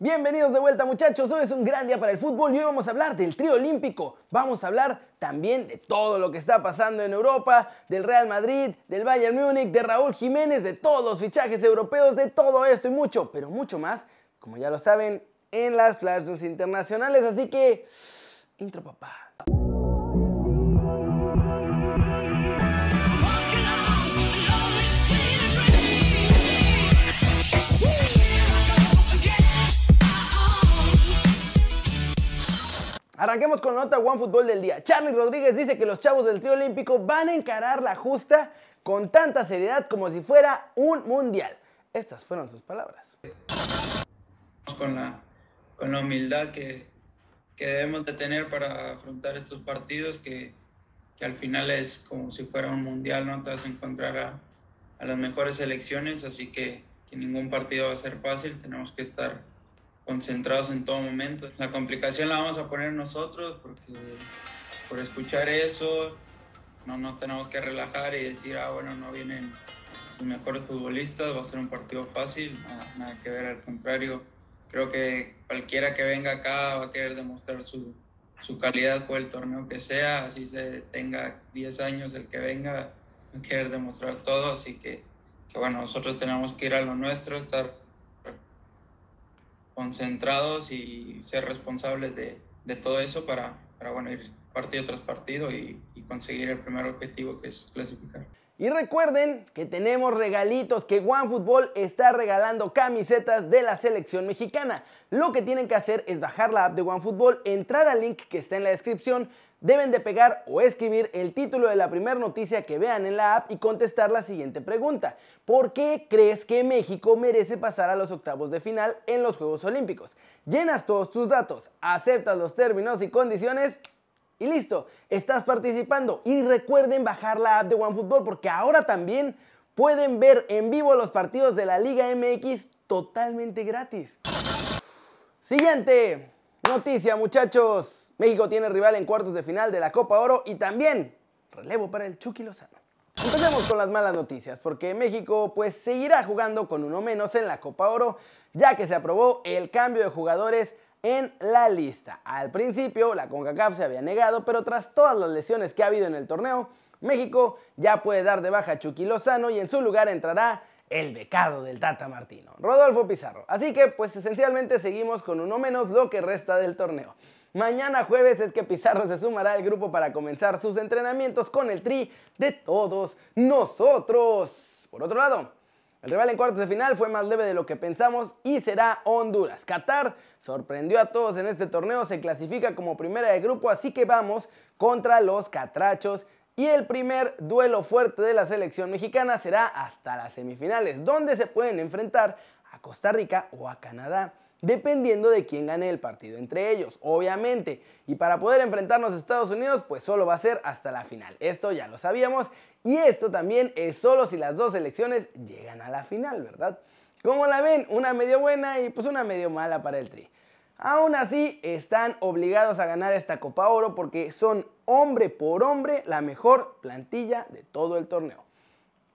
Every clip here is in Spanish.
Bienvenidos de vuelta muchachos, hoy es un gran día para el fútbol y hoy vamos a hablar del trío olímpico, vamos a hablar también de todo lo que está pasando en Europa, del Real Madrid, del Bayern Múnich, de Raúl Jiménez, de todos los fichajes europeos, de todo esto y mucho, pero mucho más, como ya lo saben, en las flash internacionales, así que, intro papá. Arranquemos con la nota One Fútbol del día. Charlie Rodríguez dice que los chavos del trío olímpico van a encarar la justa con tanta seriedad como si fuera un mundial. Estas fueron sus palabras. Con la, con la humildad que, que debemos de tener para afrontar estos partidos, que, que, al final es como si fuera un mundial, no te vas a encontrar a, a las mejores selecciones, así que, que ningún partido va a ser fácil, tenemos que estar concentrados en todo momento. La complicación la vamos a poner nosotros porque por escuchar eso no nos tenemos que relajar y decir, ah, bueno, no vienen los mejores futbolistas, va a ser un partido fácil, nada, que ver, al contrario. Creo que cualquiera que venga acá va a querer demostrar su, su calidad por el torneo que sea, así se tenga 10 años el que venga, va a querer demostrar todo, así que, que bueno, nosotros tenemos que ir a lo nuestro, estar concentrados y ser responsables de, de todo eso para, para, bueno, ir partido tras partido y, y conseguir el primer objetivo que es clasificar. Y recuerden que tenemos regalitos, que OneFootball está regalando camisetas de la selección mexicana. Lo que tienen que hacer es bajar la app de OneFootball, entrar al link que está en la descripción, deben de pegar o escribir el título de la primera noticia que vean en la app y contestar la siguiente pregunta. ¿Por qué crees que México merece pasar a los octavos de final en los Juegos Olímpicos? Llenas todos tus datos, aceptas los términos y condiciones y listo, estás participando. Y recuerden bajar la app de OneFootball porque ahora también pueden ver en vivo los partidos de la Liga MX totalmente gratis. Siguiente noticia muchachos. México tiene rival en cuartos de final de la Copa Oro y también relevo para el Chucky Lozano. Empecemos con las malas noticias, porque México pues seguirá jugando con uno menos en la Copa Oro, ya que se aprobó el cambio de jugadores en la lista. Al principio la CONCACAF se había negado, pero tras todas las lesiones que ha habido en el torneo, México ya puede dar de baja a Chucky Lozano y en su lugar entrará el becado del Tata Martino, Rodolfo Pizarro. Así que pues esencialmente seguimos con uno menos lo que resta del torneo. Mañana jueves es que Pizarro se sumará al grupo para comenzar sus entrenamientos con el tri de todos nosotros. Por otro lado, el rival en cuartos de final fue más leve de lo que pensamos y será Honduras. Qatar sorprendió a todos en este torneo, se clasifica como primera de grupo, así que vamos contra los catrachos. Y el primer duelo fuerte de la selección mexicana será hasta las semifinales, donde se pueden enfrentar a Costa Rica o a Canadá dependiendo de quién gane el partido entre ellos, obviamente. Y para poder enfrentarnos a Estados Unidos, pues solo va a ser hasta la final. Esto ya lo sabíamos y esto también es solo si las dos selecciones llegan a la final, ¿verdad? Como la ven, una medio buena y pues una medio mala para el Tri. Aún así, están obligados a ganar esta Copa Oro porque son hombre por hombre la mejor plantilla de todo el torneo.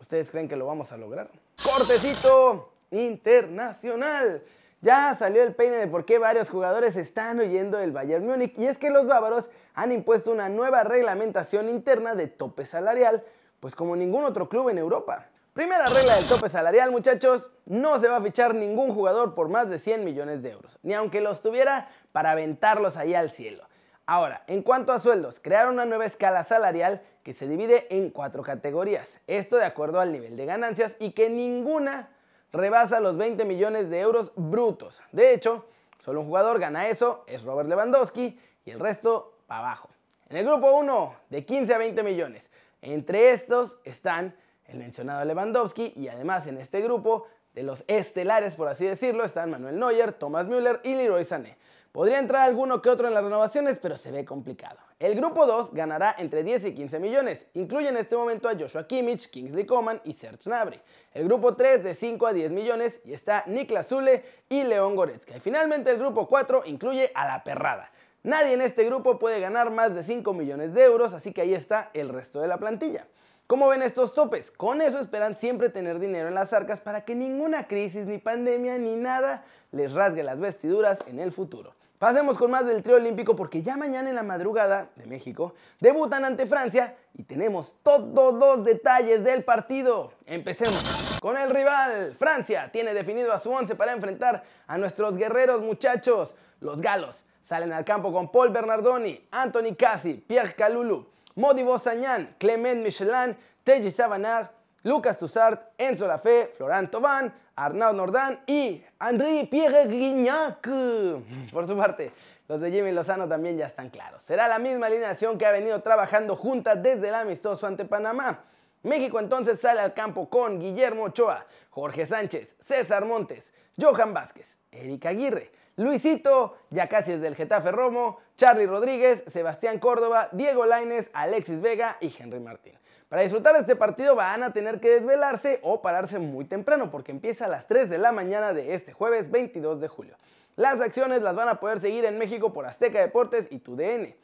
¿Ustedes creen que lo vamos a lograr? Cortecito internacional. Ya salió el peine de por qué varios jugadores están huyendo del Bayern Múnich y es que los bávaros han impuesto una nueva reglamentación interna de tope salarial, pues como ningún otro club en Europa. Primera regla del tope salarial, muchachos, no se va a fichar ningún jugador por más de 100 millones de euros, ni aunque los tuviera para aventarlos ahí al cielo. Ahora, en cuanto a sueldos, crearon una nueva escala salarial que se divide en cuatro categorías, esto de acuerdo al nivel de ganancias y que ninguna rebasa los 20 millones de euros brutos. De hecho, solo un jugador gana eso, es Robert Lewandowski, y el resto para abajo. En el grupo 1, de 15 a 20 millones. Entre estos están el mencionado Lewandowski y además en este grupo de los estelares, por así decirlo, están Manuel Neuer, Thomas Müller y Leroy Sané. Podría entrar alguno que otro en las renovaciones, pero se ve complicado. El grupo 2 ganará entre 10 y 15 millones. Incluye en este momento a Joshua Kimmich, Kingsley Coman y Serge Gnabry. El grupo 3 de 5 a 10 millones y está Niklas Zule y León Goretzka. Y finalmente el grupo 4 incluye a La Perrada. Nadie en este grupo puede ganar más de 5 millones de euros, así que ahí está el resto de la plantilla. ¿Cómo ven estos topes? Con eso esperan siempre tener dinero en las arcas para que ninguna crisis, ni pandemia, ni nada les rasgue las vestiduras en el futuro. Pasemos con más del trío olímpico porque ya mañana en la madrugada de México debutan ante Francia y tenemos todos los detalles del partido. Empecemos con el rival. Francia tiene definido a su once para enfrentar a nuestros guerreros muchachos, los galos. Salen al campo con Paul Bernardoni, Anthony Cassi, Pierre Calulu, Modibo Sagnan, Clement Michelin, Teji Savannah, Lucas Tussart, Enzo Lafay, Florent Thauvin, Arnaud Nordin y André Pierre Grignac. Por su parte, los de Jimmy Lozano también ya están claros. Será la misma alineación que ha venido trabajando juntas desde el amistoso ante Panamá. México entonces sale al campo con Guillermo Ochoa, Jorge Sánchez, César Montes, Johan Vázquez, Erika Aguirre, Luisito, ya casi es del Getafe Romo, Charlie Rodríguez, Sebastián Córdoba, Diego Laines, Alexis Vega y Henry Martín. Para disfrutar de este partido van a tener que desvelarse o pararse muy temprano porque empieza a las 3 de la mañana de este jueves 22 de julio. Las acciones las van a poder seguir en México por Azteca Deportes y TUDN.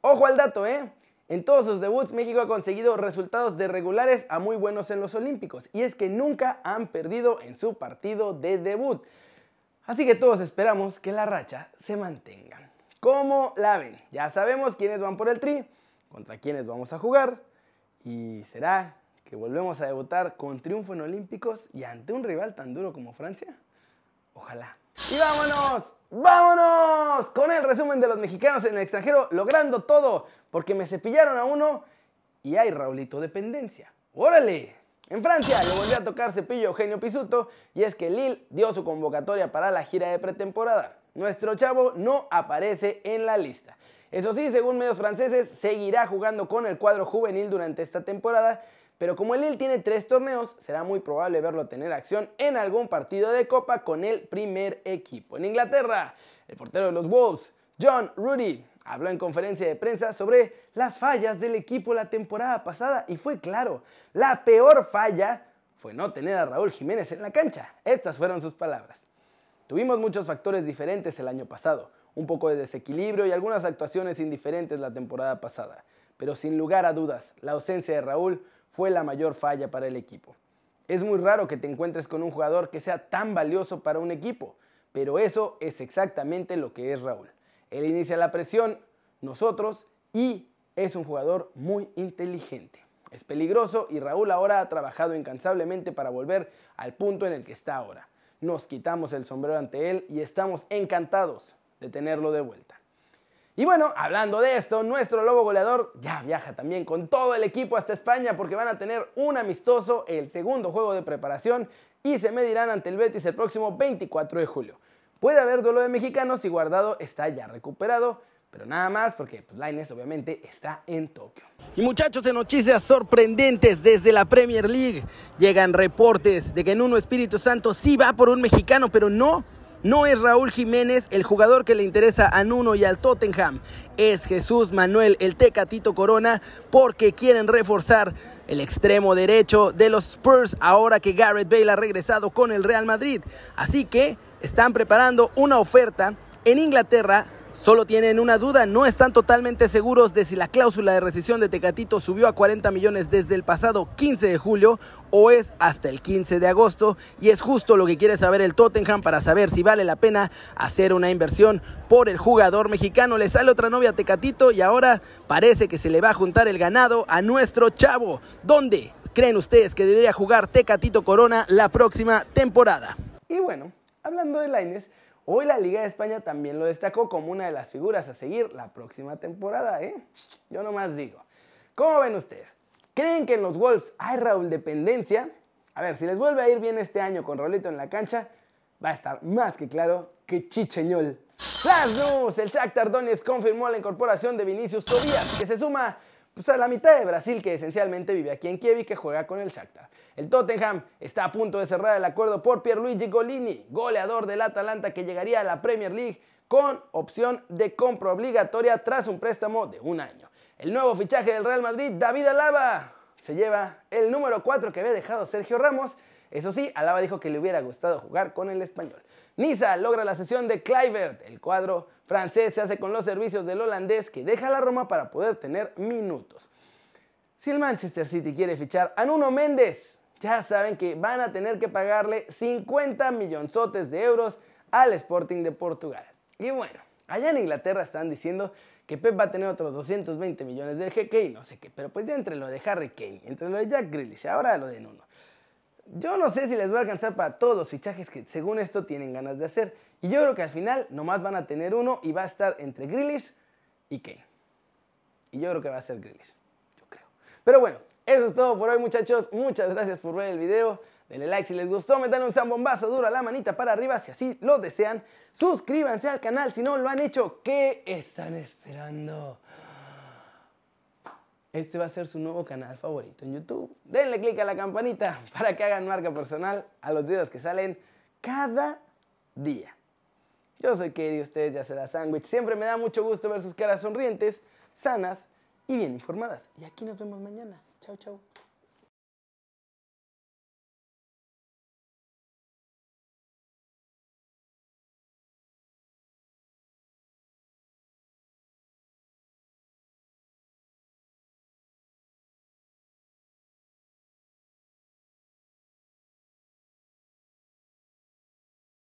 Ojo al dato, ¿eh? En todos sus debuts México ha conseguido resultados de regulares a muy buenos en los Olímpicos y es que nunca han perdido en su partido de debut. Así que todos esperamos que la racha se mantenga. ¿Cómo la ven? Ya sabemos quiénes van por el tri, contra quiénes vamos a jugar, y será que volvemos a debutar con triunfo en Olímpicos y ante un rival tan duro como Francia. Ojalá. Y vámonos, vámonos con el resumen de los mexicanos en el extranjero logrando todo, porque me cepillaron a uno y hay Raulito dependencia. ¡Órale! En Francia le volvió a tocar cepillo Eugenio Pisuto y es que Lille dio su convocatoria para la gira de pretemporada. Nuestro chavo no aparece en la lista. Eso sí, según medios franceses, seguirá jugando con el cuadro juvenil durante esta temporada, pero como el Lille tiene tres torneos, será muy probable verlo tener acción en algún partido de copa con el primer equipo. En Inglaterra, el portero de los Wolves, John Rudy, habló en conferencia de prensa sobre las fallas del equipo la temporada pasada y fue claro, la peor falla fue no tener a Raúl Jiménez en la cancha. Estas fueron sus palabras. Tuvimos muchos factores diferentes el año pasado un poco de desequilibrio y algunas actuaciones indiferentes la temporada pasada. Pero sin lugar a dudas, la ausencia de Raúl fue la mayor falla para el equipo. Es muy raro que te encuentres con un jugador que sea tan valioso para un equipo, pero eso es exactamente lo que es Raúl. Él inicia la presión, nosotros, y es un jugador muy inteligente. Es peligroso y Raúl ahora ha trabajado incansablemente para volver al punto en el que está ahora. Nos quitamos el sombrero ante él y estamos encantados de tenerlo de vuelta. Y bueno, hablando de esto, nuestro lobo goleador ya viaja también con todo el equipo hasta España porque van a tener un amistoso, el segundo juego de preparación y se medirán ante el Betis el próximo 24 de julio. Puede haber duelo de mexicanos y Guardado está ya recuperado, pero nada más porque pues, Lainez obviamente está en Tokio. Y muchachos, en noticias sorprendentes desde la Premier League llegan reportes de que Nuno Espíritu Santo sí va por un mexicano, pero no no es Raúl Jiménez el jugador que le interesa a Nuno y al Tottenham. Es Jesús Manuel el Tecatito Corona porque quieren reforzar el extremo derecho de los Spurs ahora que Garrett Bale ha regresado con el Real Madrid. Así que están preparando una oferta en Inglaterra Solo tienen una duda, no están totalmente seguros de si la cláusula de rescisión de Tecatito subió a 40 millones desde el pasado 15 de julio o es hasta el 15 de agosto y es justo lo que quiere saber el Tottenham para saber si vale la pena hacer una inversión por el jugador mexicano. Le sale otra novia a Tecatito y ahora parece que se le va a juntar el ganado a nuestro chavo. ¿Dónde creen ustedes que debería jugar Tecatito Corona la próxima temporada? Y bueno, hablando de Laines, Hoy la Liga de España también lo destacó como una de las figuras a seguir la próxima temporada, ¿eh? Yo nomás digo. ¿Cómo ven ustedes? ¿Creen que en los Wolves hay Raúl dependencia? A ver, si les vuelve a ir bien este año con Raulito en la cancha, va a estar más que claro que chicheñol. Las news, el Shakhtar Donetsk confirmó la incorporación de Vinicius Tobias, que se suma pues, a la mitad de Brasil que esencialmente vive aquí en Kiev y que juega con el Shakhtar. El Tottenham está a punto de cerrar el acuerdo por Pierluigi Golini, goleador del Atalanta que llegaría a la Premier League con opción de compra obligatoria tras un préstamo de un año. El nuevo fichaje del Real Madrid, David Alaba, se lleva el número 4 que había dejado Sergio Ramos. Eso sí, Alaba dijo que le hubiera gustado jugar con el español. Niza logra la sesión de Kluivert. El cuadro francés se hace con los servicios del holandés que deja la Roma para poder tener minutos. Si el Manchester City quiere fichar a Nuno Méndez, ya saben que van a tener que pagarle 50 millonzotes de euros al Sporting de Portugal. Y bueno, allá en Inglaterra están diciendo que Pep va a tener otros 220 millones del jeque y no sé qué, pero pues ya entre lo de Harry Kane, entre lo de Jack Grealish, ahora lo de Nuno. Yo no sé si les va a alcanzar para todos los fichajes que según esto tienen ganas de hacer. Y yo creo que al final nomás van a tener uno y va a estar entre Grealish y Kane. Y yo creo que va a ser Grealish. Yo creo. Pero bueno, eso es todo por hoy muchachos. Muchas gracias por ver el video. Denle like si les gustó, metan un zambombazo duro a la manita para arriba si así lo desean. Suscríbanse al canal si no lo han hecho. ¿Qué están esperando? Este va a ser su nuevo canal favorito en YouTube. Denle click a la campanita para que hagan marca personal a los videos que salen cada día. Yo soy Kerry, ustedes ya será sándwich. Siempre me da mucho gusto ver sus caras sonrientes, sanas y bien informadas. Y aquí nos vemos mañana. Chau, chau.